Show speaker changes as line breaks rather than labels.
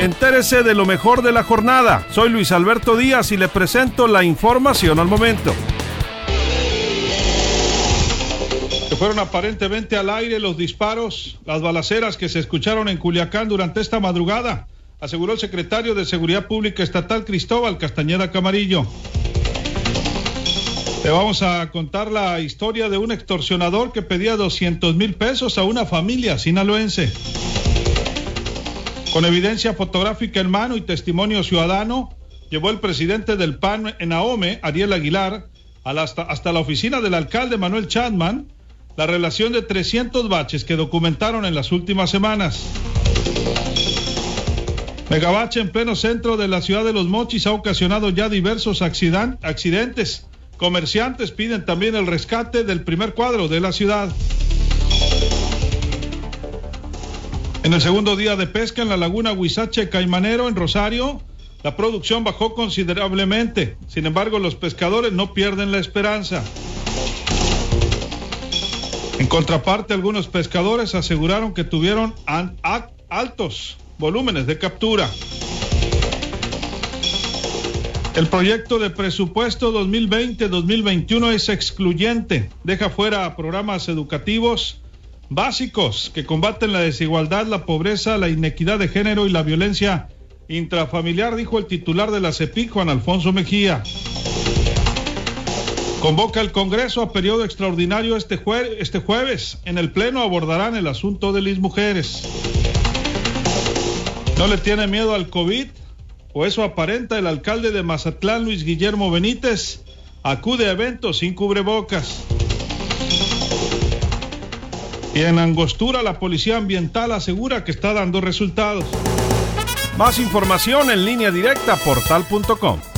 Entérese de lo mejor de la jornada. Soy Luis Alberto Díaz y le presento la información al momento. Se fueron aparentemente al aire los disparos, las balaceras que se escucharon en Culiacán durante esta madrugada, aseguró el secretario de Seguridad Pública Estatal Cristóbal Castañeda Camarillo. Le vamos a contar la historia de un extorsionador que pedía 200 mil pesos a una familia sinaloense. Con evidencia fotográfica en mano y testimonio ciudadano, llevó el presidente del PAN en Ahome, Ariel Aguilar, hasta, hasta la oficina del alcalde Manuel Chadman, la relación de 300 baches que documentaron en las últimas semanas. Megabache en pleno centro de la ciudad de Los Mochis ha ocasionado ya diversos accidentes. Comerciantes piden también el rescate del primer cuadro de la ciudad. En el segundo día de pesca en la laguna Huizache Caimanero en Rosario, la producción bajó considerablemente. Sin embargo, los pescadores no pierden la esperanza. En contraparte, algunos pescadores aseguraron que tuvieron altos volúmenes de captura. El proyecto de presupuesto 2020-2021 es excluyente, deja fuera programas educativos básicos que combaten la desigualdad, la pobreza, la inequidad de género y la violencia intrafamiliar, dijo el titular de la CEPIC, Juan Alfonso Mejía. Convoca el Congreso a periodo extraordinario este, este jueves. En el Pleno abordarán el asunto de las mujeres. ¿No le tiene miedo al COVID? O eso aparenta el alcalde de Mazatlán, Luis Guillermo Benítez. Acude a eventos sin cubrebocas. Y en Angostura la Policía Ambiental asegura que está dando resultados. Más información en línea directa portal.com.